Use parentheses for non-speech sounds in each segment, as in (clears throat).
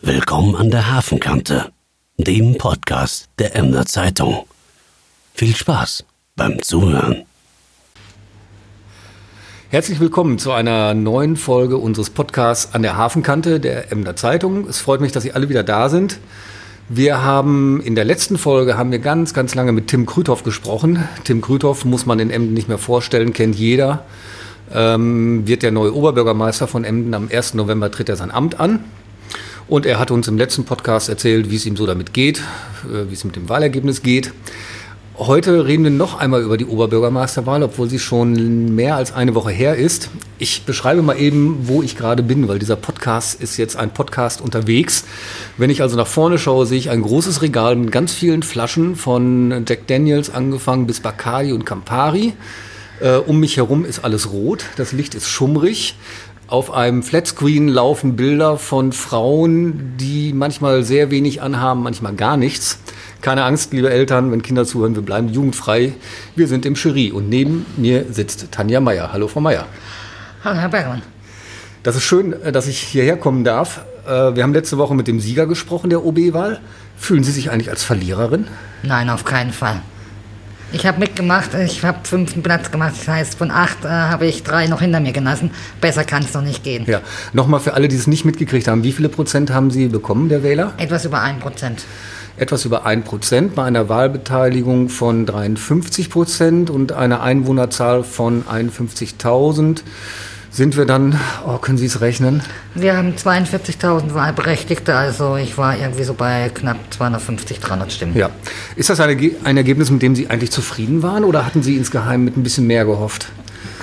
Willkommen an der Hafenkante, dem Podcast der Emder Zeitung. Viel Spaß beim Zuhören. Herzlich willkommen zu einer neuen Folge unseres Podcasts an der Hafenkante der Emder Zeitung. Es freut mich, dass Sie alle wieder da sind. Wir haben in der letzten Folge haben wir ganz, ganz lange mit Tim Krüthoff gesprochen. Tim Krüthoff muss man in Emden nicht mehr vorstellen, kennt jeder. Ähm, wird der neue Oberbürgermeister von Emden. Am 1. November tritt er sein Amt an. Und er hat uns im letzten Podcast erzählt, wie es ihm so damit geht, äh, wie es mit dem Wahlergebnis geht. Heute reden wir noch einmal über die Oberbürgermeisterwahl, obwohl sie schon mehr als eine Woche her ist. Ich beschreibe mal eben, wo ich gerade bin, weil dieser Podcast ist jetzt ein Podcast unterwegs. Wenn ich also nach vorne schaue, sehe ich ein großes Regal mit ganz vielen Flaschen von Jack Daniels angefangen bis Bacardi und Campari. Äh, um mich herum ist alles rot, das Licht ist schummrig. Auf einem Flatscreen laufen Bilder von Frauen, die manchmal sehr wenig anhaben, manchmal gar nichts. Keine Angst, liebe Eltern, wenn Kinder zuhören, wir bleiben jugendfrei. Wir sind im Jury und neben mir sitzt Tanja Meier. Hallo, Frau Meier. Hallo, Herr Bergmann. Das ist schön, äh, dass ich hierher kommen darf. Äh, wir haben letzte Woche mit dem Sieger gesprochen der OB-Wahl. Fühlen Sie sich eigentlich als Verliererin? Nein, auf keinen Fall. Ich habe mitgemacht, ich habe fünften Platz gemacht, das heißt von acht äh, habe ich drei noch hinter mir gelassen. Besser kann es doch nicht gehen. Ja, nochmal für alle, die es nicht mitgekriegt haben, wie viele Prozent haben Sie bekommen, der Wähler? Etwas über ein Prozent etwas über 1% bei einer Wahlbeteiligung von 53 Prozent und einer Einwohnerzahl von 51.000 sind wir dann, oh, können Sie es rechnen? Wir haben 42.000 Wahlberechtigte, also ich war irgendwie so bei knapp 250, 300 Stimmen. Ja. Ist das eine, ein Ergebnis, mit dem Sie eigentlich zufrieden waren oder hatten Sie insgeheim mit ein bisschen mehr gehofft?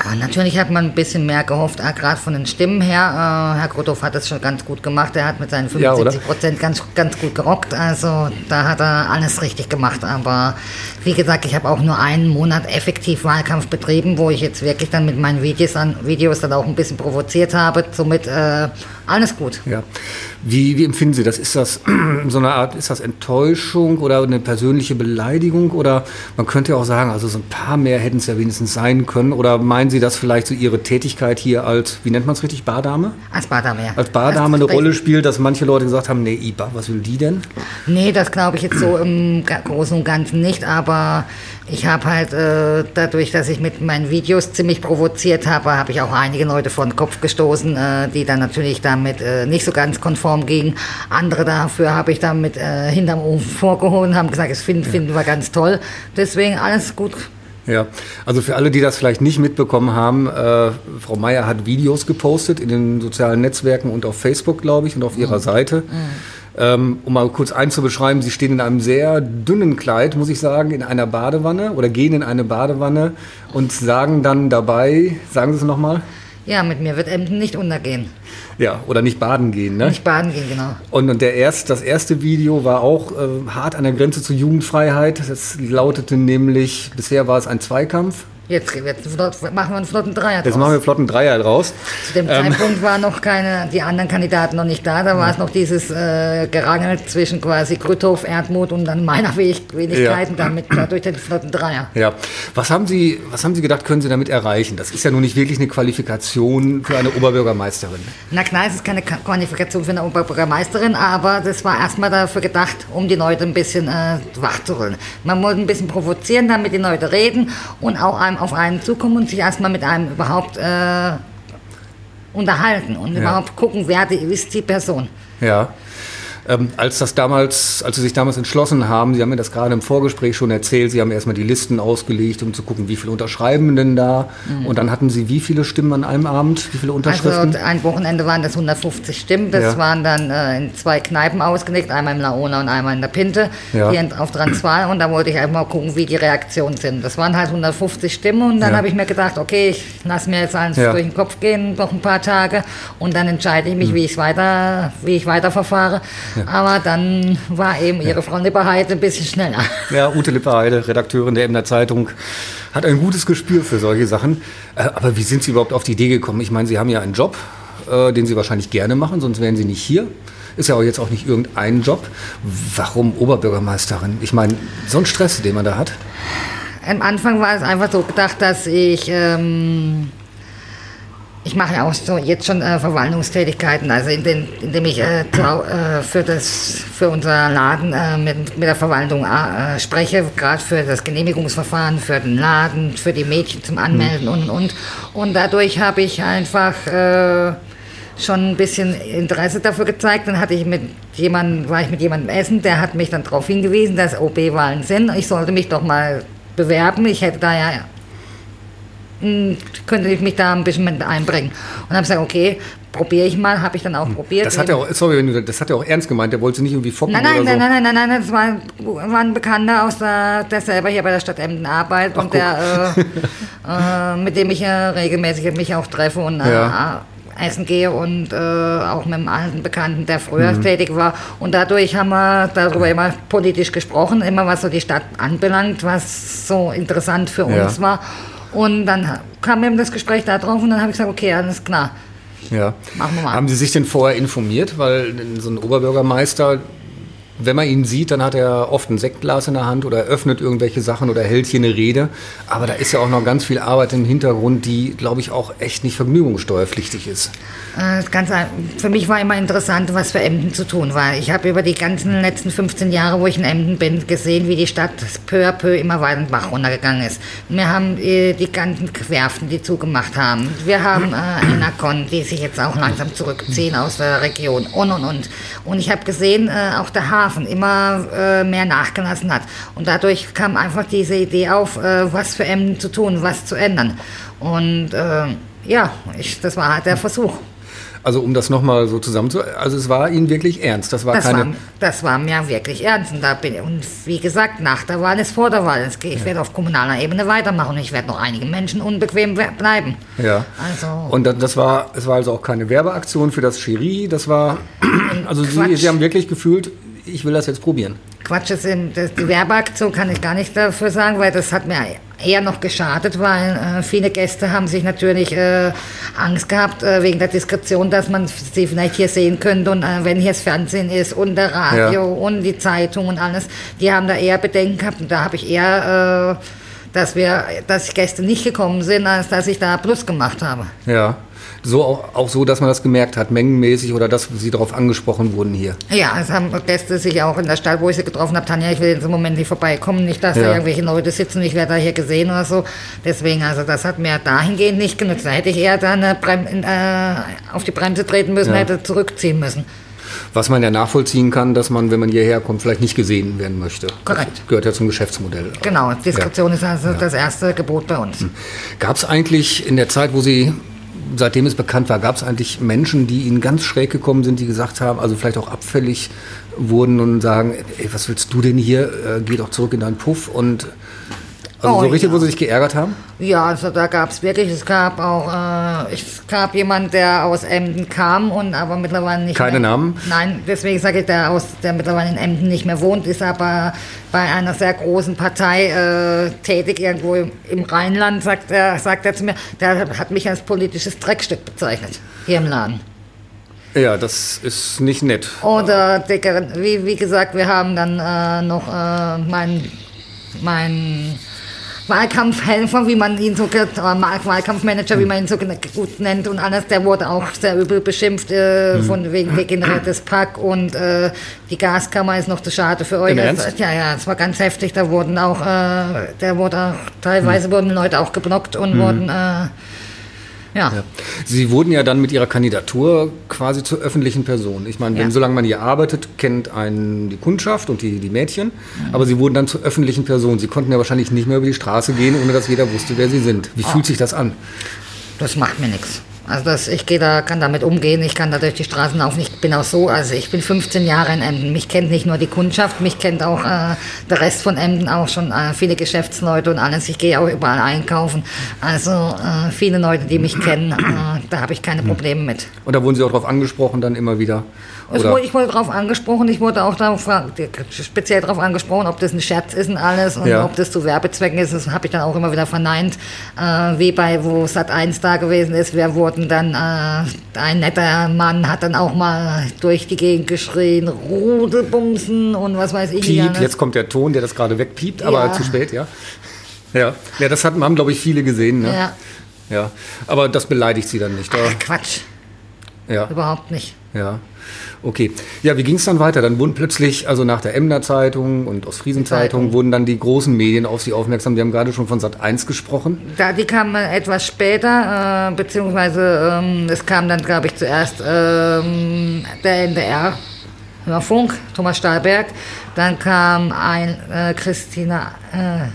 Ja, natürlich hat man ein bisschen mehr gehofft, äh, gerade von den Stimmen her. Äh, Herr Grothoff hat das schon ganz gut gemacht. Er hat mit seinen 75 Prozent ganz, ganz gut gerockt. Also da hat er alles richtig gemacht. Aber wie gesagt, ich habe auch nur einen Monat effektiv Wahlkampf betrieben, wo ich jetzt wirklich dann mit meinen Videos, an, Videos dann auch ein bisschen provoziert habe. Somit äh, alles gut. Ja. Wie, wie empfinden Sie das? Ist das (clears throat) so eine Art, ist das Enttäuschung oder eine persönliche Beleidigung? Oder man könnte ja auch sagen, also so ein paar mehr hätten es ja wenigstens sein können. Oder meinen Sie, dass vielleicht so Ihre Tätigkeit hier als, wie nennt man es richtig, Bardame? Als Bardame, ja. Als Bardame eine Rolle spielt, dass manche Leute gesagt haben, nee, Iba, was will die denn? Nee, das glaube ich jetzt so im Großen und Ganzen nicht. Aber ich habe halt äh, dadurch, dass ich mit meinen Videos ziemlich provoziert habe, habe ich auch einige Leute vor den Kopf gestoßen, äh, die dann natürlich damit äh, nicht so ganz konform gingen. Andere dafür habe ich dann mit äh, hinterm Ofen (laughs) vorgeholt und haben gesagt, das finden, finden wir ganz toll. Deswegen alles gut. Ja, also für alle, die das vielleicht nicht mitbekommen haben, äh, Frau Meier hat Videos gepostet in den sozialen Netzwerken und auf Facebook, glaube ich, und auf ihrer mhm. Seite. Mhm ähm, um mal kurz einzubeschreiben, Sie stehen in einem sehr dünnen Kleid, muss ich sagen, in einer Badewanne oder gehen in eine Badewanne und sagen dann dabei, sagen Sie es nochmal? Ja, mit mir wird Emden nicht untergehen. Ja, oder nicht baden gehen, ne? Nicht baden gehen, genau. Und, und der erst, das erste Video war auch äh, hart an der Grenze zur Jugendfreiheit. Das lautete nämlich, bisher war es ein Zweikampf, Jetzt, jetzt machen wir einen flotten Dreier draus. Jetzt machen wir einen flotten Dreier draus. Zu dem ähm. Zeitpunkt waren noch keine, die anderen Kandidaten noch nicht da. Da war es noch dieses äh, Gerangel zwischen quasi Grüthof, Erdmut und dann meiner Wenigkeiten, ja. damit dadurch den flotten Dreier. Ja. Was haben Sie, was haben Sie gedacht, können Sie damit erreichen? Das ist ja nun nicht wirklich eine Qualifikation für eine Oberbürgermeisterin. Na klar, es ist keine Qualifikation für eine Oberbürgermeisterin, aber das war erstmal dafür gedacht, um die Leute ein bisschen äh, wachzurütteln. Man wollte ein bisschen provozieren, damit die Leute reden und auch einem auf einen zukommen und sich erstmal mit einem überhaupt äh, unterhalten und ja. überhaupt gucken, wer die, ist die Person. Ja. Ähm, als das damals, als Sie sich damals entschlossen haben, Sie haben mir das gerade im Vorgespräch schon erzählt, Sie haben erstmal die Listen ausgelegt, um zu gucken, wie viele unterschreiben denn da. Mhm. Und dann hatten Sie wie viele Stimmen an einem Abend? Wie viele Unterschriften? Also ein Wochenende waren das 150 Stimmen. Das ja. waren dann äh, in zwei Kneipen ausgelegt, einmal im Laona und einmal in der Pinte, ja. hier auf Transvaal. Und da wollte ich einfach mal gucken, wie die Reaktionen sind. Das waren halt 150 Stimmen und dann ja. habe ich mir gedacht, okay, ich lasse mir jetzt alles durch den Kopf gehen, noch ein paar Tage und dann entscheide ich mich, mhm. wie, ich weiter, wie ich weiter Aber dann war eben ihre Frau Lipperheide ein bisschen schneller. Ja, Ute Lipperheide, Redakteurin der Emder Zeitung, hat ein gutes Gespür für solche Sachen. Äh, aber wie sind Sie überhaupt auf die Idee gekommen? Ich meine, Sie haben ja einen Job, äh, den Sie wahrscheinlich gerne machen, sonst wären Sie nicht hier. Ist ja auch jetzt auch nicht irgendein Job. Warum Oberbürgermeisterin? Ich meine, so ein Stress, den man da hat. Am Anfang war es einfach so gedacht, dass ich... Ähm ich mache auch so jetzt schon äh, Verwaltungstätigkeiten, also in den, indem ich äh, äh, für, das, für unser Laden äh, mit, mit der Verwaltung äh, spreche, gerade für das Genehmigungsverfahren, für den Laden, für die Mädchen zum Anmelden und und. Und dadurch habe ich einfach äh, schon ein bisschen Interesse dafür gezeigt. Dann hatte ich mit jemandem, war ich mit jemandem essen, der hat mich dann darauf hingewiesen, dass OB-Wahlen sind. Ich sollte mich doch mal bewerben. Ich hätte da ja könnte ich mich da ein bisschen mit einbringen. Und habe gesagt, okay, probiere ich mal, habe ich dann auch hm. probiert. Das hat er auch, sorry, das hat er auch ernst gemeint, der wollte nicht irgendwie foppen nein, nein, oder nein, so. Nein, nein, nein, nein, das war, war ein Bekannter aus der, der selber hier bei der Stadt Emden arbeitet Ach, und der, äh, äh, mit dem ich ja regelmäßig mich auch treffe und äh, ja. essen gehe und äh, auch mit einem alten Bekannten, der früher mhm. tätig war. Und dadurch haben wir darüber immer politisch gesprochen, immer was so die Stadt anbelangt, was so interessant für ja. uns war. Und dann kam eben das Gespräch da drauf und dann habe ich gesagt, okay, alles klar. Ja. Machen wir mal. Haben Sie sich denn vorher informiert? Weil so ein Oberbürgermeister, wenn man ihn sieht, dann hat er oft ein Sektglas in der Hand oder öffnet irgendwelche Sachen oder hält hier eine Rede. Aber da ist ja auch noch ganz viel Arbeit im Hintergrund, die, glaube ich, auch echt nicht vergnügungssteuerpflichtig ist. Äh, ganz, für mich war immer interessant, was für Emden zu tun war. Ich habe über die ganzen letzten 15 Jahre, wo ich in Emden bin, gesehen, wie die Stadt peu à peu immer weiter den Bach runtergegangen ist. Wir haben äh, die ganzen Werften, die zugemacht haben. Wir haben äh, Enacon, die sich jetzt auch langsam zurückziehen aus der Region und und und. Und ich habe gesehen, äh, auch der Hafen immer äh, mehr nachgelassen hat. Und dadurch kam einfach diese Idee auf, äh, was für Emden zu tun, was zu ändern. Und äh, ja, ich, das war halt der Versuch. Also um das nochmal so zusammen also es war Ihnen wirklich ernst. Das war das keine. War, das war mir wirklich ernst. Und, da bin, und wie gesagt, nach der Wahl ist vor der Wahl. Ich ja. werde auf kommunaler Ebene weitermachen. Ich werde noch einige Menschen unbequem bleiben. Ja. Also. Und das war, es war also auch keine Werbeaktion für das Cherie. Das war, also Sie, Sie haben wirklich gefühlt, ich will das jetzt probieren. Quatsch, das, das, die Werbeaktion kann ich gar nicht dafür sagen, weil das hat mir eher noch geschadet, weil äh, viele Gäste haben sich natürlich äh, Angst gehabt äh, wegen der Diskretion, dass man sie vielleicht hier sehen könnte und äh, wenn hier das Fernsehen ist und der Radio ja. und die Zeitung und alles, die haben da eher Bedenken gehabt und da habe ich eher, äh, dass wir, dass Gäste nicht gekommen sind, als dass ich da Plus gemacht habe. Ja so auch, auch so, dass man das gemerkt hat, mengenmäßig oder dass Sie darauf angesprochen wurden hier? Ja, es haben Gäste sich auch in der Stadt, wo ich sie getroffen habe, Tanja, ich will jetzt im Moment nicht vorbeikommen, nicht, dass ja. da irgendwelche Leute sitzen, ich werde da hier gesehen oder so. Deswegen, also das hat mir dahingehend nicht genutzt. Da hätte ich eher dann äh, auf die Bremse treten müssen, ja. hätte zurückziehen müssen. Was man ja nachvollziehen kann, dass man, wenn man hierher kommt, vielleicht nicht gesehen werden möchte. Korrekt. Das gehört ja zum Geschäftsmodell. Genau, Diskretion ja. ist also ja. das erste Gebot bei uns. Hm. Gab es eigentlich in der Zeit, wo Sie seitdem es bekannt war, gab es eigentlich Menschen, die Ihnen ganz schräg gekommen sind, die gesagt haben, also vielleicht auch abfällig wurden und sagen, ey, was willst du denn hier? Äh, geh doch zurück in deinen Puff und also oh, so richtig, ja. wo sie sich geärgert haben? Ja, also da gab es wirklich, es gab auch, äh, es gab jemand, der aus Emden kam und aber mittlerweile nicht Keine mehr, Namen? Nein, deswegen sage ich, der, aus, der mittlerweile in Emden nicht mehr wohnt, ist aber bei einer sehr großen Partei äh, tätig, irgendwo im, im, Rheinland, sagt er, sagt er zu mir, der hat mich als politisches Dreckstück bezeichnet, hier im Laden. Ja, das ist nicht nett. Oder, wie, wie gesagt, wir haben dann äh, noch äh, mein, mein Wahlkampfhelfer, wie man ihn so äh, Wahlkampfmanager, wie man ihn so gut nennt und alles, der wurde auch sehr übel beschimpft äh, von mhm. wegen degeneriertes Pack und äh, die Gaskammer ist noch zu schade für euch. Also, ja, ja, es war ganz heftig. Da wurden auch, äh, der wurde auch, teilweise mhm. wurden Leute auch geblockt und mhm. wurden äh, ja. ja. Sie wurden ja dann mit Ihrer Kandidatur quasi zur öffentlichen Person. Ich meine, wenn, ja. solange man hier arbeitet, kennt einen die Kundschaft und die, die Mädchen, mhm. aber Sie wurden dann zur öffentlichen Person. Sie konnten ja wahrscheinlich nicht mehr über die Straße gehen, ohne dass jeder wusste, wer Sie sind. Wie oh. fühlt sich das an? Das macht mir nichts. Also das, ich gehe da, kann damit umgehen, ich kann da durch die Straßen laufen. Ich bin auch so, also ich bin 15 Jahre in Emden. Mich kennt nicht nur die Kundschaft, mich kennt auch äh, der Rest von Emden, auch schon äh, viele Geschäftsleute und alles. Ich gehe auch überall einkaufen. Also äh, viele Leute, die mich kennen, äh, da habe ich keine Probleme mit. Und da wurden Sie auch darauf angesprochen dann immer wieder? Wurde, ich wurde darauf angesprochen, ich wurde auch darauf, speziell darauf angesprochen, ob das ein Scherz ist und alles und ja. ob das zu Werbezwecken ist. Das habe ich dann auch immer wieder verneint. Äh, wie bei, wo Sat 1 da gewesen ist, wir wurden dann, äh, ein netter Mann hat dann auch mal durch die Gegend geschrien, Rudelbumsen und was weiß ich. Piep, jetzt kommt der Ton, der das gerade wegpiept, aber ja. zu spät, ja. Ja, ja das hatten, haben, glaube ich, viele gesehen. Ne? Ja. Ja, aber das beleidigt Sie dann nicht? Ach, Quatsch. Ja. Überhaupt nicht. Ja. Okay. Ja, wie ging es dann weiter? Dann wurden plötzlich, also nach der Emder Zeitung und Ostfriesen Zeitung, wurden dann die großen Medien auf Sie aufmerksam. Sie haben gerade schon von Sat 1 gesprochen. Da, die kamen etwas später, äh, beziehungsweise ähm, es kam dann, glaube ich, zuerst ähm, der NDR. Funk, Thomas Stahlberg, dann kam ein äh, Christina äh,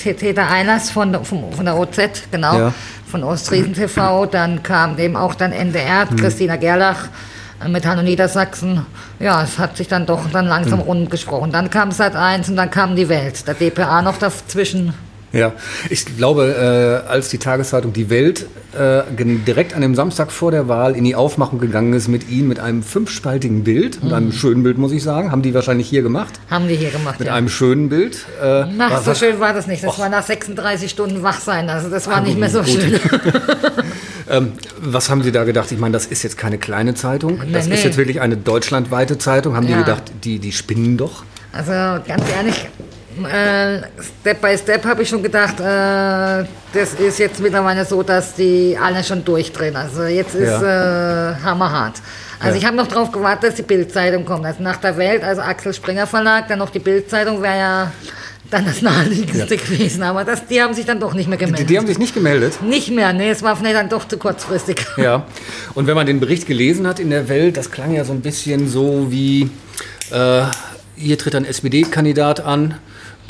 Täter Einlass von, von, von der OZ, genau, ja. von Ostriesen TV, dann kam eben auch dann NDR, hm. Christina Gerlach, mit Hanno Niedersachsen, ja, es hat sich dann doch dann langsam mhm. rund gesprochen. Dann kam Sat 1 und dann kam die Welt, der DPA noch dazwischen. Ja, ich glaube, äh, als die Tageszeitung Die Welt äh, direkt an dem Samstag vor der Wahl in die Aufmachung gegangen ist mit Ihnen, mit einem fünfspaltigen Bild, mit einem mhm. schönen Bild, muss ich sagen, haben die wahrscheinlich hier gemacht? Haben die hier gemacht, Mit ja. einem schönen Bild. Äh, Ach, so schön war das nicht. Das och. war nach 36 Stunden wach sein, also das war ah, nicht mehr so gut. schön. (laughs) ähm, was haben Sie da gedacht? Ich meine, das ist jetzt keine kleine Zeitung. Nee, das nee. ist jetzt wirklich eine deutschlandweite Zeitung. Haben ja. die gedacht, die, die spinnen doch? Also ganz ehrlich, äh, Step by Step habe ich schon gedacht, äh, das ist jetzt mittlerweile so, dass die alle schon durchdrehen. Also jetzt ist ja. äh, hammerhart. Also ja. ich habe noch darauf gewartet, dass die Bildzeitung kommt. Also nach der Welt, also Axel Springer Verlag, dann noch die Bildzeitung wäre ja dann das naheliegendste ja. gewesen. Aber das, die haben sich dann doch nicht mehr gemeldet. Die, die, haben sich nicht gemeldet? Nicht mehr, nee, es war vielleicht dann doch zu kurzfristig. Ja, und wenn man den Bericht gelesen hat in der Welt, das klang ja so ein bisschen so wie, äh, hier tritt ein SPD-Kandidat an,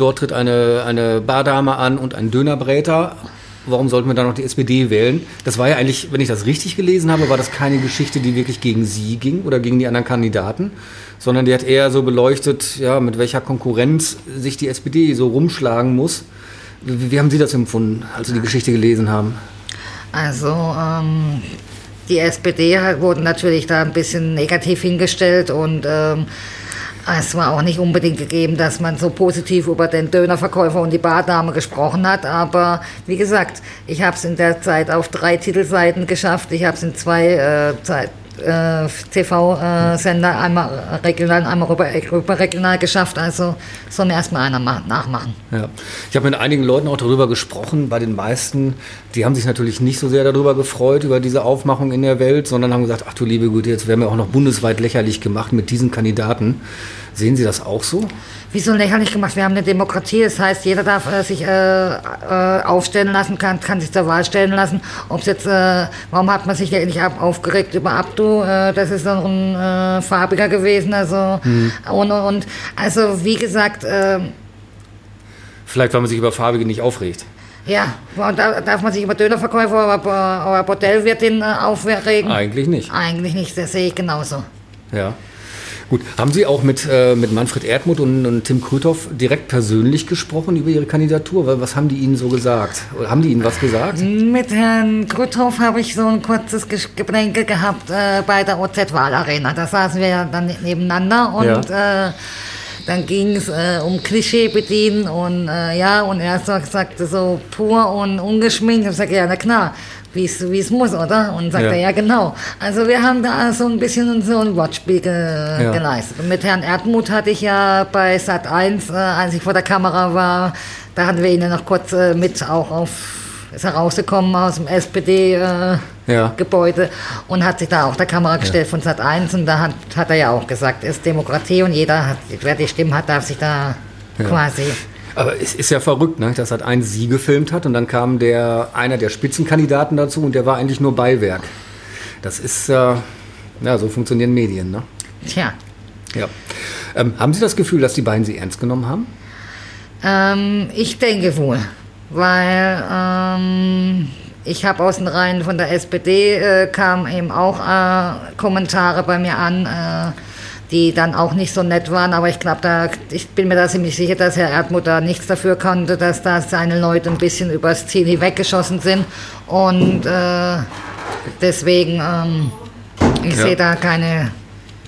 Dort tritt eine, eine Bardame an und ein Dönerbräter. Warum sollten wir dann noch die SPD wählen? Das war ja eigentlich, wenn ich das richtig gelesen habe, war das keine Geschichte, die wirklich gegen Sie ging oder gegen die anderen Kandidaten, sondern die hat eher so beleuchtet, ja, mit welcher Konkurrenz sich die SPD so rumschlagen muss. Wie, wie haben Sie das empfunden, als Sie die Geschichte gelesen haben? Also, ähm, die SPD wurde natürlich da ein bisschen negativ hingestellt und ähm, es war auch nicht unbedingt gegeben, dass man so positiv über den Dönerverkäufer und die Bardame gesprochen hat, aber wie gesagt, ich habe es in der Zeit auf drei Titelseiten geschafft. Ich habe es in zwei äh, äh, TV-Sender, einmal regional, einmal überregional geschafft. Also soll mir erstmal einer nachmachen. Ja. Ich habe mit einigen Leuten auch darüber gesprochen. Bei den meisten, die haben sich natürlich nicht so sehr darüber gefreut, über diese Aufmachung in der Welt, sondern haben gesagt, ach du liebe Güte, jetzt werden wir auch noch bundesweit lächerlich gemacht mit diesen Kandidaten. Sehen Sie das auch so? Wieso lächerlich gemacht? Wir haben eine Demokratie, das heißt, jeder darf äh, sich äh, äh, aufstellen lassen, kann, kann sich zur Wahl stellen lassen. Ob's jetzt, äh, warum hat man sich ja nicht aufgeregt über Abdu? Äh, das ist doch ein farbiger gewesen, also hm. und, und also wie gesagt. Vielleicht, weil man sich über Farbige nicht aufregt. Ja, da darf man sich über Dönerverkäufer oder, oder Bordellwirtin aufregen? Eigentlich nicht. Eigentlich nicht, das sehe ich genauso. Ja. Gut, haben Sie auch mit, äh, mit Manfred Erdmuth und, und Tim Krüthoff direkt persönlich gesprochen über Ihre Kandidatur? Was haben die Ihnen so gesagt? Oder haben die Ihnen was gesagt? Mit Herrn Krüthoff habe ich so ein kurzes Geplänkel gehabt äh, bei der OZ-Wahlarena. Da saßen wir ja dann nebeneinander und ja. äh, dann ging es äh, um Klischee bedienen und äh, ja, und er sagte so pur und ungeschminkt. Ich sagte, ja, na klar, wie es muss, oder? Und sagt ja. er, ja genau. Also wir haben da so ein bisschen so ein Wortspiel ge ja. geleistet. Und mit Herrn Erdmuth hatte ich ja bei Sat 1, äh, als ich vor der Kamera war, da hatten wir ihn ja noch kurz äh, mit auch auf ist herausgekommen aus dem SPD-Gebäude äh, ja. und hat sich da auch der Kamera gestellt ja. von Sat 1 und da hat, hat er ja auch gesagt, es ist Demokratie und jeder, hat, wer die Stimmen hat, darf sich da ja. quasi aber es ist ja verrückt, ne? dass halt ein Sie gefilmt hat und dann kam der, einer der Spitzenkandidaten dazu und der war eigentlich nur Beiwerk. Das ist, äh, ja, so funktionieren Medien, ne? Tja. Ja. Ähm, haben Sie das Gefühl, dass die beiden Sie ernst genommen haben? Ähm, ich denke wohl, weil ähm, ich habe aus den Reihen von der SPD äh, kamen eben auch äh, Kommentare bei mir an äh, die dann auch nicht so nett waren. Aber ich glaube, da, ich bin mir da ziemlich sicher, dass Herr Erdmuth da nichts dafür konnte, dass da seine Leute ein bisschen übers Ziel hinweggeschossen sind. Und äh, deswegen, ähm, ich ja. sehe da keine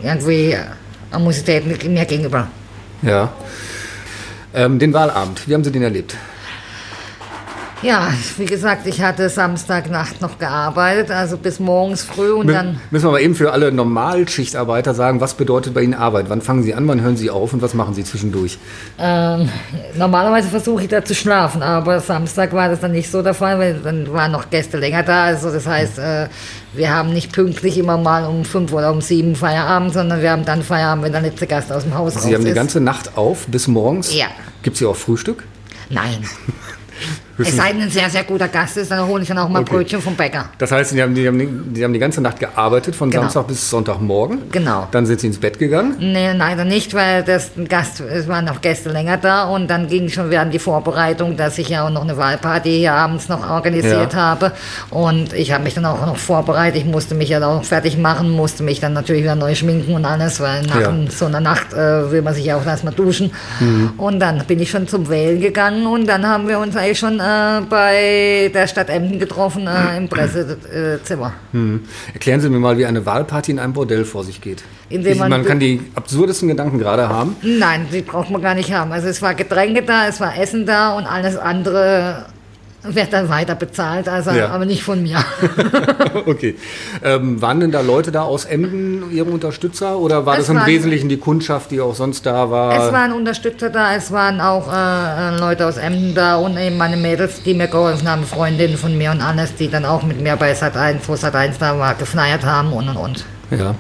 irgendwie Animosität mir gegenüber. Ja. Ähm, den Wahlabend, wie haben Sie den erlebt? Ja, wie gesagt, ich hatte Samstagnacht noch gearbeitet, also bis morgens früh und M dann. Müssen wir mal eben für alle Normalschichtarbeiter sagen, was bedeutet bei Ihnen Arbeit? Wann fangen Sie an, wann hören Sie auf und was machen Sie zwischendurch? Ähm, normalerweise versuche ich da zu schlafen, aber Samstag war das dann nicht so der Fall, weil dann waren noch Gäste länger da. Also das heißt, äh, wir haben nicht pünktlich immer mal um fünf oder um sieben Feierabend, sondern wir haben dann Feierabend, wenn der letzte Gast aus dem Haus Sie haben die ganze Nacht auf bis morgens? Ja. Gibt es hier auch Frühstück? Nein. (laughs) Es sei denn, ein sehr, sehr guter Gast ist, dann hole ich dann auch mal okay. Brötchen vom Bäcker. Das heißt, die haben, die, haben die, die haben die ganze Nacht gearbeitet, von genau. Samstag bis Sonntagmorgen. Genau. Dann sind Sie ins Bett gegangen? Nee, leider nicht, weil das Gast, es waren noch Gäste länger da und dann ging schon während die Vorbereitung, dass ich ja auch noch eine Wahlparty hier abends noch organisiert ja. habe. Und ich habe mich dann auch noch vorbereitet. Ich musste mich ja auch fertig machen, musste mich dann natürlich wieder neu schminken und alles, weil nach ja. so einer Nacht äh, will man sich ja auch erstmal duschen. Mhm. Und dann bin ich schon zum Wählen gegangen und dann haben wir uns eigentlich schon äh, bei der Stadt Emden getroffen äh, im Pressezimmer. Hm. Erklären Sie mir mal, wie eine Wahlparty in einem Bordell vor sich geht. Indem man, man kann die absurdesten Gedanken gerade haben. Nein, die braucht man gar nicht haben. Also es war Getränke da, es war Essen da und alles andere wird dann weiter bezahlt, also ja. aber nicht von mir. (laughs) okay. Ähm, waren denn da Leute da aus Emden, Ihre Unterstützer, oder war es das im waren, Wesentlichen die Kundschaft, die auch sonst da war? Es waren Unterstützer da, es waren auch äh, Leute aus Emden da und eben meine Mädels, die mir geholfen haben, Freundinnen von mir und alles, die dann auch mit mir bei Sat 1, wo Sat 1 da war, gefeiert haben und und und. Ja.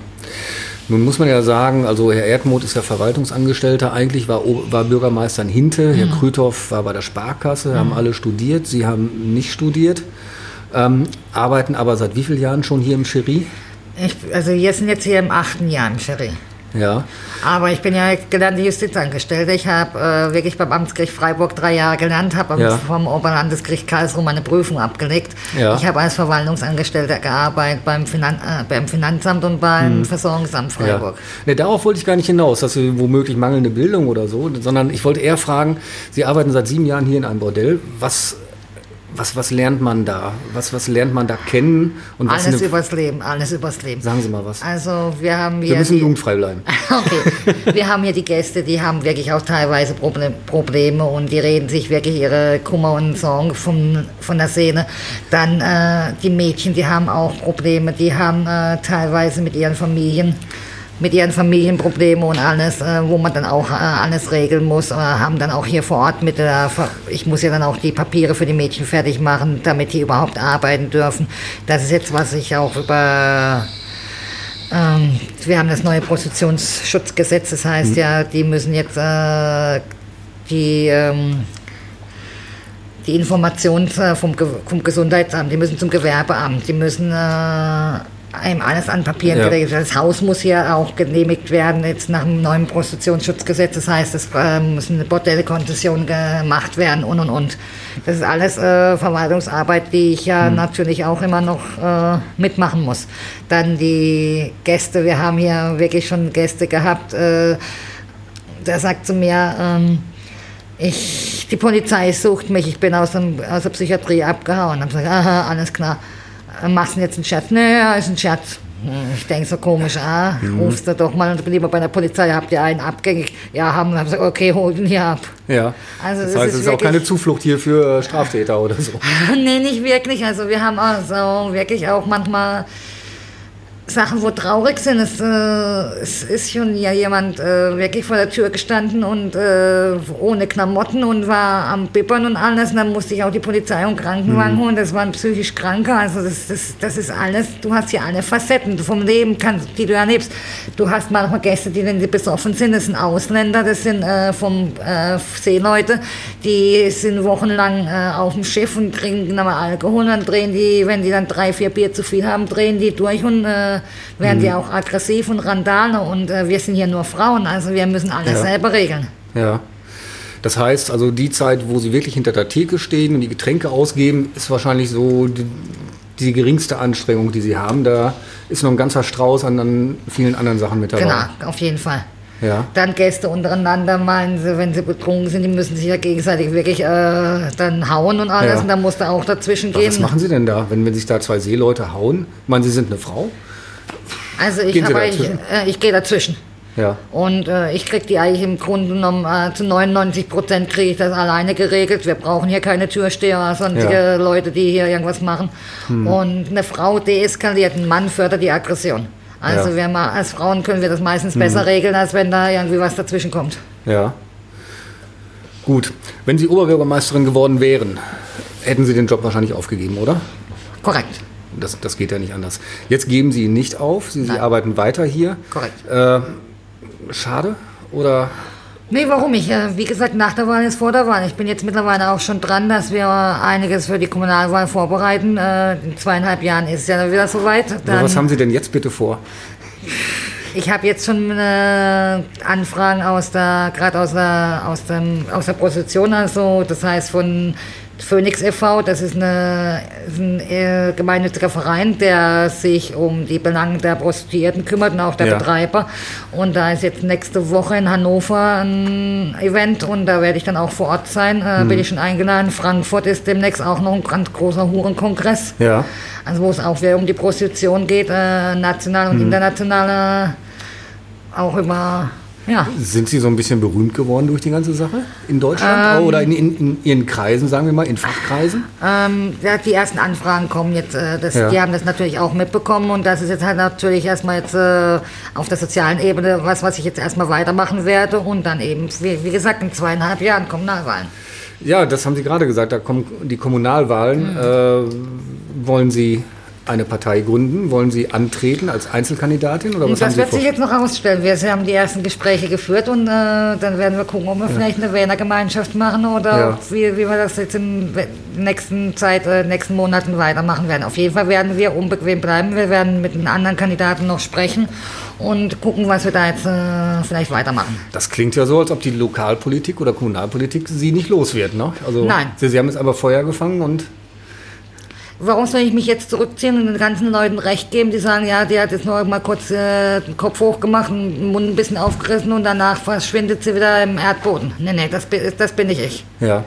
Nun muss man ja sagen, also Herr Erdmuth ist ja Verwaltungsangestellter, eigentlich war, war Bürgermeister in Hinte, mhm. Herr Krüthoff war bei der Sparkasse, mhm. haben alle studiert, Sie haben nicht studiert, ähm, arbeiten aber seit wie vielen Jahren schon hier im Cherie? also wir sind jetzt hier im achten Jahr im Cherie. Ja. Aber ich bin ja gelernte Justizangestellte. Ich habe äh, wirklich beim Amtsgericht Freiburg drei Jahre gelernt, habe ja. vom Oberlandesgericht Karlsruhe meine Prüfung abgelegt. Ja. Ich habe als Verwaltungsangestellter gearbeitet beim, Finan äh, beim Finanzamt und beim hm. Versorgungsamt Freiburg. Ja. Nee, darauf wollte ich gar nicht hinaus, dass Sie womöglich mangelnde Bildung oder so, sondern ich wollte eher fragen, Sie arbeiten seit sieben Jahren hier in einem Bordell. Was was, was lernt man da? Was, was lernt man da kennen? Und alles eine... übers Leben, alles übers Leben. Sagen Sie mal was. Also wir haben hier... Wir müssen die... jugendfrei bleiben. (laughs) okay. wir haben hier die Gäste, die haben wirklich auch teilweise Probleme und die reden sich wirklich ihre Kummer und Sorgen von, von der Szene. Dann äh, die Mädchen, die haben auch Probleme, die haben äh, teilweise mit ihren Familien mit ihren Familienproblemen und alles, äh, wo man dann auch äh, alles regeln muss, äh, haben dann auch hier vor Ort mit der, ich muss ja dann auch die Papiere für die Mädchen fertig machen, damit die überhaupt arbeiten dürfen. Das ist jetzt, was ich auch über ähm, wir haben das neue Prostitutionsschutzgesetz, das heißt mhm. ja, die müssen jetzt äh, die ähm, die Informationen äh, vom, vom Gesundheitsamt, die müssen zum Gewerbeamt, die müssen äh, einem alles an Papieren ja. geregelt. Das Haus muss ja auch genehmigt werden, jetzt nach dem neuen Prostitutionsschutzgesetz. Das heißt, es äh, muss eine Bordellkonzession gemacht werden und und und. Das ist alles äh, Verwaltungsarbeit, die ich ja hm. natürlich auch immer noch äh, mitmachen muss. Dann die Gäste, wir haben hier wirklich schon Gäste gehabt, äh, der sagt zu mir, ähm, ich, die Polizei sucht mich, ich bin aus, dem, aus der Psychiatrie abgehauen. Dann habe ich gesagt, aha, alles klar machst du jetzt einen Scherz? Naja, ist ein Scherz. Ich denke so komisch, ah, mhm. rufst du doch mal und lieber bei der Polizei, habt ihr einen abgängig? Ja, haben wir gesagt, okay, hol ihn hier ab. Ja. Also das, das heißt, es ist auch keine Zuflucht hier für Straftäter oder so. (laughs) nee, nicht wirklich. Also wir haben also wirklich auch manchmal Sachen, wo traurig sind. Es, äh, es ist schon ja jemand äh, wirklich vor der Tür gestanden und äh, ohne Klamotten und war am Bippern und alles. Und dann musste ich auch die Polizei und Krankenwagen mhm. holen. Das war ein psychisch Kranker. Also das, das, das ist alles, du hast hier alle Facetten vom Leben, kannst, die du erlebst. Du hast manchmal Gäste, die, wenn die besoffen sind, das sind Ausländer, das sind äh, vom äh, Seeleute, die sind wochenlang äh, auf dem Schiff und trinken aber Alkohol. Und dann drehen die, wenn die dann drei, vier Bier zu viel haben, drehen die durch und äh, werden mhm. die auch aggressiv und Randale und äh, wir sind hier nur Frauen, also wir müssen alles ja. selber regeln. Ja. Das heißt, also die Zeit, wo sie wirklich hinter der Theke stehen und die Getränke ausgeben, ist wahrscheinlich so die, die geringste Anstrengung, die sie haben. Da ist noch ein ganzer Strauß an, an vielen anderen Sachen mit dabei. Genau, auf jeden Fall. Ja. Dann Gäste untereinander meinen sie, wenn sie betrunken sind, die müssen sich ja gegenseitig wirklich äh, dann hauen und alles. Ja. Und dann muss da auch dazwischen gehen. Was machen Sie denn da, wenn, wenn sich da zwei Seeleute hauen? Meinen Sie sind eine Frau? Also ich, ich, äh, ich gehe dazwischen. Ja. Und äh, ich kriege die eigentlich im Grunde genommen äh, zu 99 Prozent kriege ich das alleine geregelt. Wir brauchen hier keine Türsteher sonstige ja. Leute, die hier irgendwas machen. Hm. Und eine Frau deeskaliert, ein Mann fördert die Aggression. Also ja. wir mal, als Frauen können wir das meistens hm. besser regeln, als wenn da irgendwie was dazwischen kommt. Ja. Gut. Wenn Sie Oberbürgermeisterin geworden wären, hätten Sie den Job wahrscheinlich aufgegeben, oder? Korrekt. Das, das geht ja nicht anders. Jetzt geben Sie ihn nicht auf, Sie, Sie arbeiten weiter hier. Korrekt. Äh, schade oder? Nee, warum ich? Äh, wie gesagt, nach der Wahl ist vor der Wahl. Ich bin jetzt mittlerweile auch schon dran, dass wir einiges für die Kommunalwahl vorbereiten. Äh, in zweieinhalb Jahren ist es ja wieder soweit. Dann was haben Sie denn jetzt bitte vor? Ich habe jetzt schon äh, Anfragen aus der, gerade aus der, aus, dem, aus der Prostitution, also das heißt von Phoenix e.V., das ist, eine, ist ein äh, gemeinnütziger Verein, der sich um die Belange der Prostituierten kümmert und auch der ja. Betreiber. Und da ist jetzt nächste Woche in Hannover ein Event und da werde ich dann auch vor Ort sein. Äh, hm. Bin ich schon eingeladen. Frankfurt ist demnächst auch noch ein ganz großer Hurenkongress. Ja. Also wo es auch wieder um die Prostitution geht, äh, national und hm. international, auch über ja. Sind Sie so ein bisschen berühmt geworden durch die ganze Sache in Deutschland ähm, oder in, in, in, Ihren Kreisen, sagen wir mal, in Fachkreisen? Ähm, ja, die ersten Anfragen kommen jetzt. Äh, das, ja. Die haben das natürlich auch mitbekommen und das ist jetzt halt natürlich erstmal jetzt äh, auf der sozialen Ebene was, was ich jetzt erstmal weitermachen werde und dann eben, wie, wie gesagt, in zweieinhalb Jahren Kommunalwahlen. Ja, das haben Sie gerade gesagt, da kommen die Kommunalwahlen. Mhm. Äh, wollen Sie eine Partei gründen? Wollen Sie antreten als Einzelkandidatin? Oder was das wird sich jetzt noch ausstellen. Wir haben die ersten Gespräche geführt und äh, dann werden wir gucken, ob wir ja. vielleicht eine Wählergemeinschaft machen oder ja. wie, wie wir das jetzt in nächsten Zeit, äh, nächsten Monaten weitermachen werden. Auf jeden Fall werden wir unbequem bleiben. Wir werden mit den anderen Kandidaten noch sprechen und gucken, was wir da jetzt äh, vielleicht weitermachen. Das klingt ja so, als ob die Lokalpolitik oder Kommunalpolitik Sie nicht los wird, ne? Also Nein. Sie, Sie haben jetzt aber Feuer gefangen und warum soll ich mich jetzt zurückziehen und den ganzen Leuten recht geben, die sagen, ja, die hat jetzt nur mal kurz äh, den Kopf hochgemacht, den Mund ein bisschen aufgerissen und danach verschwindet sie wieder im Erdboden. Nee, nee, das, das bin nicht ich. Ja.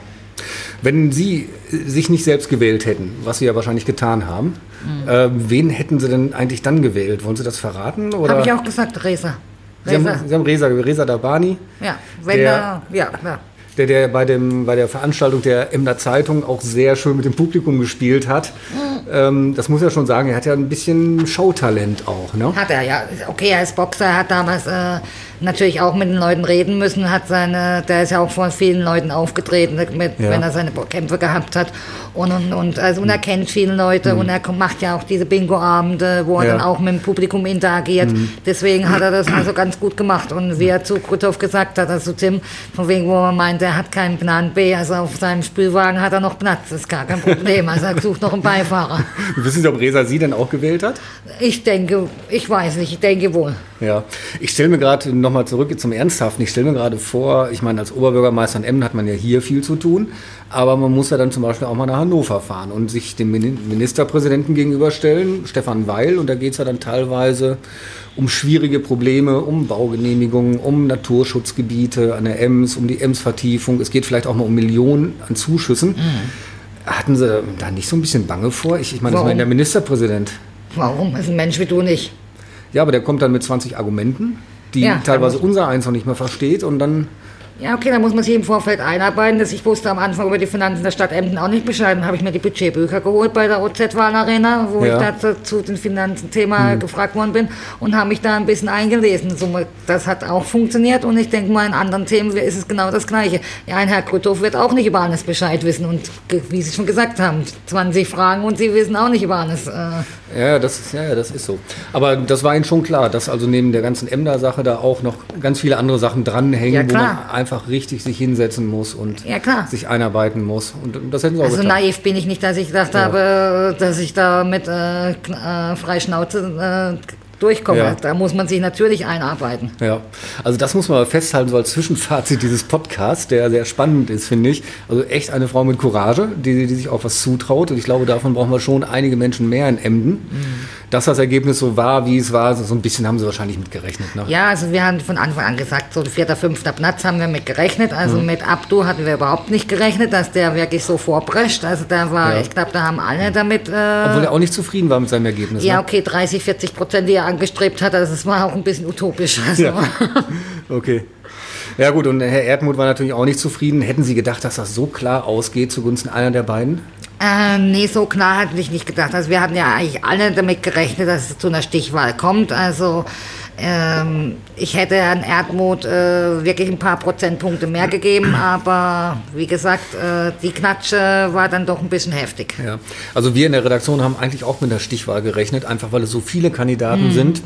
Wenn Sie sich nicht selbst gewählt hätten, was Sie ja wahrscheinlich getan haben, mhm. äh, wen hätten Sie denn eigentlich dann gewählt? Wollen Sie das verraten? Habe ich auch gesagt, Reza. Sie haben, Sie haben Reza, Reza Dabani. Ja, wenn der, da, ja, ja der, der bei, dem, bei der Veranstaltung der Emder Zeitung auch sehr schön mit dem Publikum gespielt hat. Ähm, das muss ja schon sagen, er hat ja ein bisschen Showtalent auch. Ne? Hat er, ja. Okay, er ist Boxer, er hat damals äh, natürlich auch mit den Leuten reden müssen, hat seine, der ist ja auch vor vielen Leuten aufgetreten, mit, ja. wenn er seine Kämpfe gehabt hat. Und, und, und, also, und er kennt viele Leute mhm. und er macht ja auch diese Bingo-Abende, wo er ja. dann auch mit dem Publikum interagiert. Mhm. Deswegen hat er das also ganz gut gemacht. Und wie er zu Krutov gesagt hat, also Tim, von wegen, wo er meint, er hat keinen Plan B, also auf seinem Spülwagen hat er noch Platz, das ist gar kein Problem. Also er sucht noch einen Beifahrer. (laughs) Wissen Sie, ob Resa Sie denn auch gewählt hat? Ich denke, ich weiß nicht, ich denke wohl. Ja, ich stelle mir gerade nochmal zurück zum Ernsthaften. Ich stelle mir gerade vor, ich meine, als Oberbürgermeister in Emden hat man ja hier viel zu tun, aber man muss ja dann zum Beispiel auch mal nach Hannover fahren und sich dem Ministerpräsidenten gegenüberstellen, Stefan Weil, und da geht es ja dann teilweise um schwierige Probleme, um Baugenehmigungen, um Naturschutzgebiete an der Ems, um die Ems-Vertiefung. Es geht vielleicht auch mal um Millionen an Zuschüssen. Mhm. Hatten Sie da nicht so ein bisschen Bange vor? Ich, ich meine, das war der Ministerpräsident. Warum? Das ist ein Mensch wie du nicht. Ja, aber der kommt dann mit 20 Argumenten, die ja, teilweise unser eins noch nicht mehr versteht und dann ja, okay, da muss man sich im Vorfeld einarbeiten. Dass ich wusste am Anfang über die Finanzen der Stadt Emden auch nicht Bescheid. Dann habe ich mir die Budgetbücher geholt bei der OZ-Wahlarena, wo ja. ich da zu den Finanzen-Thema hm. gefragt worden bin und habe mich da ein bisschen eingelesen. Das hat auch funktioniert und ich denke mal, in anderen Themen ist es genau das Gleiche. Ja, ein Herr Krüthoff wird auch nicht über alles Bescheid wissen und wie Sie schon gesagt haben, 20 Fragen und Sie wissen auch nicht über alles. Äh. Ja, das ist, ja, das ist so. Aber das war Ihnen schon klar, dass also neben der ganzen Emder-Sache da auch noch ganz viele andere Sachen dranhängen, ja, wo man einfach richtig sich hinsetzen muss und ja, sich einarbeiten muss. Und das hätten sie auch Also getan. naiv bin ich nicht, dass ich gedacht ja. habe, dass ich da mit äh, äh, Freischnauze äh, durchkomme. Ja. Da muss man sich natürlich einarbeiten. Ja, also das muss man festhalten, so als Zwischenfazit dieses Podcasts, der sehr spannend ist, finde ich. Also echt eine Frau mit Courage, die, die sich auch was zutraut. Und ich glaube, davon brauchen wir schon einige Menschen mehr in Emden. Mhm dass das Ergebnis so war, wie es war, so ein bisschen haben sie wahrscheinlich mit gerechnet. Ne? Ja, also wir haben von Anfang an gesagt, so vierter, fünfter Platz haben wir mit gerechnet. Also mhm. mit Abdu hatten wir überhaupt nicht gerechnet, dass der wirklich so vorprescht. Also da war, ja. ich glaube, da haben alle damit. Äh, Obwohl er auch nicht zufrieden war mit seinem Ergebnis. Ja, ne? okay, 30, 40 Prozent, die er angestrebt hat, also das war auch ein bisschen utopisch. Also. Ja. (laughs) Okay. Ja gut, und Herr Erdmuth war natürlich auch nicht zufrieden. Hätten Sie gedacht, dass das so klar ausgeht zugunsten einer der beiden? Äh, nee, so klar hatte ich nicht gedacht. Also wir hatten ja eigentlich alle damit gerechnet, dass es zu einer Stichwahl kommt. Also ähm, ich hätte Herrn Erdmut äh, wirklich ein paar Prozentpunkte mehr gegeben, aber wie gesagt, äh, die Knatsche war dann doch ein bisschen heftig. Ja. Also wir in der Redaktion haben eigentlich auch mit der Stichwahl gerechnet, einfach weil es so viele Kandidaten mhm. sind.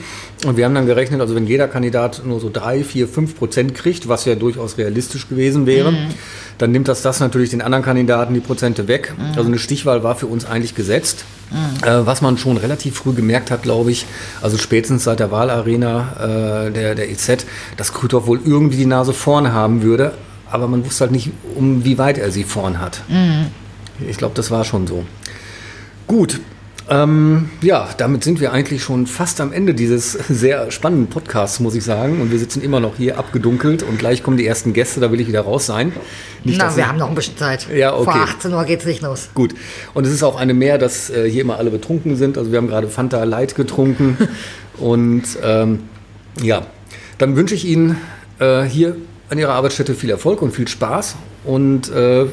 Und wir haben dann gerechnet, also wenn jeder Kandidat nur so drei, vier, fünf Prozent kriegt, was ja durchaus realistisch gewesen wäre, mhm. dann nimmt das das natürlich den anderen Kandidaten die Prozente weg. Mhm. Also eine Stichwahl war für uns eigentlich gesetzt. Mhm. Äh, was man schon relativ früh gemerkt hat, glaube ich, also spätestens seit der Wahlarena äh, der, der EZ, dass Krüthoff wohl irgendwie die Nase vorn haben würde, aber man wusste halt nicht, um wie weit er sie vorn hat. Mhm. Ich glaube, das war schon so. Gut, ähm, ja, damit sind wir eigentlich schon fast am Ende dieses (laughs) sehr spannenden Podcasts, muss ich sagen. Und wir sitzen immer noch hier abgedunkelt und gleich kommen die ersten Gäste, da will ich wieder raus sein. Nicht, Na, wir haben noch ein bisschen Zeit. Ja, okay. Vor 18 Uhr geht es nicht los. Gut. Und es ist auch eine mehr, dass äh, hier immer alle betrunken sind. Also wir haben gerade Fanta Light getrunken. (laughs) und ähm, ja, dann wünsche ich Ihnen äh, hier an Ihrer Arbeitsstätte viel Erfolg und viel Spaß. Und äh,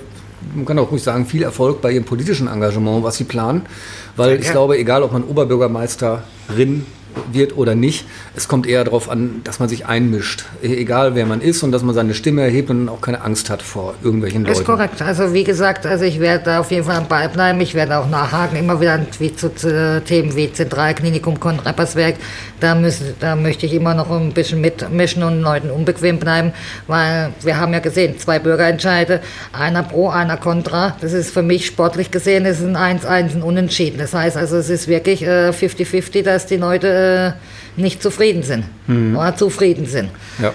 man kann auch ruhig sagen, viel Erfolg bei Ihrem politischen Engagement, was Sie planen. Weil ich glaube, egal ob man Oberbürgermeisterin wird oder nicht. Es kommt eher darauf an, dass man sich einmischt, egal wer man ist und dass man seine Stimme erhebt und auch keine Angst hat vor irgendwelchen Leuten. Das ist korrekt. Also wie gesagt, also ich werde da auf jeden Fall am Ball bleiben. Ich werde auch nachhaken, immer wieder wie zu, zu Themen wie Zentralklinikum Konrapperswerk. Da, müssen, da möchte ich immer noch ein bisschen mitmischen und Leuten unbequem bleiben, weil wir haben ja gesehen, zwei Bürgerentscheide, einer pro, einer contra. Das ist für mich sportlich gesehen, ist ein 1-1 ein Unentschieden. Das heißt also, es ist wirklich 50-50, äh, dass die Leute äh, äh, nicht zufrieden sind mhm. oder zufrieden sind. Ja.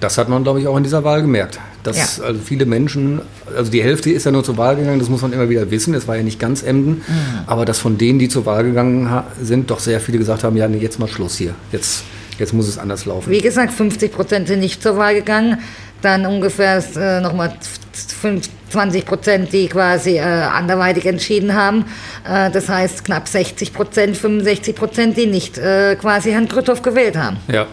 Das hat man, glaube ich, auch in dieser Wahl gemerkt. Dass ja. also viele Menschen, also die Hälfte ist ja nur zur Wahl gegangen, das muss man immer wieder wissen. Es war ja nicht ganz Emden, mhm. aber dass von denen, die zur Wahl gegangen sind, doch sehr viele gesagt haben: Ja, nee, jetzt mal Schluss hier. Jetzt, jetzt muss es anders laufen. Wie gesagt, 50 Prozent sind nicht zur Wahl gegangen. Dann ungefähr äh, nochmal 20 Prozent, die quasi äh, anderweitig entschieden haben. Äh, das heißt knapp 60 Prozent, 65 Prozent, die nicht äh, quasi Herrn Krüthoff gewählt haben. Ja.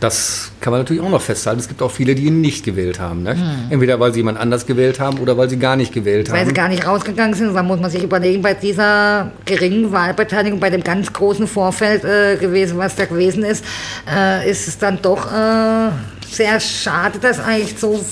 Das kann man natürlich auch noch festhalten. Es gibt auch viele, die ihn nicht gewählt haben. Ne? Hm. Entweder weil sie jemand anders gewählt haben oder weil sie gar nicht gewählt weil haben. Weil sie gar nicht rausgegangen sind. Dann muss man sich überlegen, bei dieser geringen Wahlbeteiligung, bei dem ganz großen Vorfeld äh, gewesen, was da gewesen ist, äh, ist es dann doch äh, sehr schade, dass eigentlich so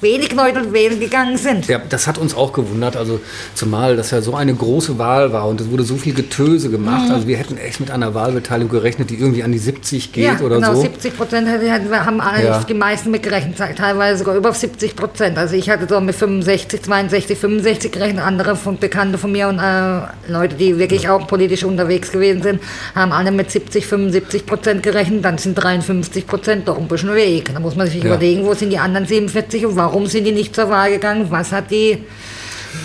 wenig Leute wählen gegangen sind. Ja, das hat uns auch gewundert. Also zumal das ja so eine große Wahl war und es wurde so viel Getöse gemacht. Mhm. Also wir hätten echt mit einer Wahlbeteiligung gerechnet, die irgendwie an die 70 geht ja, oder genau, so. 70 Prozent haben ja. die meisten mitgerechnet, teilweise sogar über 70 Prozent. Also ich hatte so mit 65, 62, 65 gerechnet. Andere von Bekannte von mir und äh, Leute, die wirklich auch politisch unterwegs gewesen sind, haben alle mit 70, 75 Prozent gerechnet. Dann sind 53 Prozent doch ein bisschen weg. Da muss man sich ja. überlegen, wo sind die anderen 47 und warum Warum sind die nicht zur Wahl gegangen? Was hat die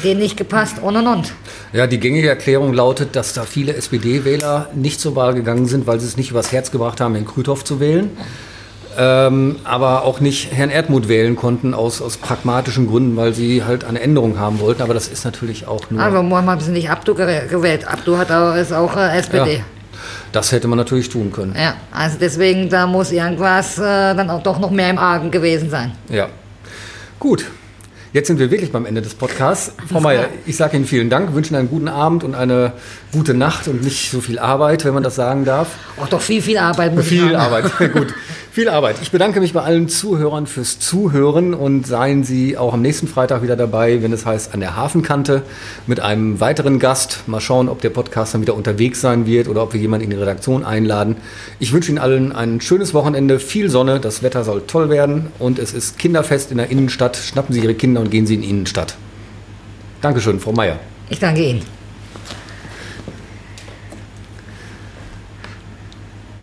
denen nicht gepasst und und und. Ja, die gängige Erklärung lautet, dass da viele SPD-Wähler nicht zur Wahl gegangen sind, weil sie es nicht übers Herz gebracht haben, Herrn Krüthoff zu wählen. Ähm, aber auch nicht Herrn Erdmut wählen konnten aus, aus pragmatischen Gründen, weil sie halt eine Änderung haben wollten. Aber das ist natürlich auch nur. Aber warum haben sie nicht Abdu gewählt? Abdu hat auch, ist auch äh, SPD. Ja, das hätte man natürlich tun können. Ja, also deswegen, da muss irgendwas äh, dann auch doch noch mehr im Argen gewesen sein. Ja, Gut, Jetzt sind wir wirklich beim Ende des Podcasts. Frau Meier, ich sage Ihnen vielen Dank, wünsche Ihnen einen guten Abend und eine gute Nacht und nicht so viel Arbeit, wenn man das sagen darf. Auch doch viel, viel Arbeit. Muss viel Arbeit, (laughs) gut. Viel Arbeit. Ich bedanke mich bei allen Zuhörern fürs Zuhören und seien Sie auch am nächsten Freitag wieder dabei, wenn es heißt An der Hafenkante mit einem weiteren Gast. Mal schauen, ob der Podcast dann wieder unterwegs sein wird oder ob wir jemanden in die Redaktion einladen. Ich wünsche Ihnen allen ein schönes Wochenende, viel Sonne, das Wetter soll toll werden und es ist Kinderfest in der Innenstadt. Schnappen Sie Ihre Kinder und gehen Sie in die Innenstadt. Dankeschön, Frau Meier. Ich danke Ihnen.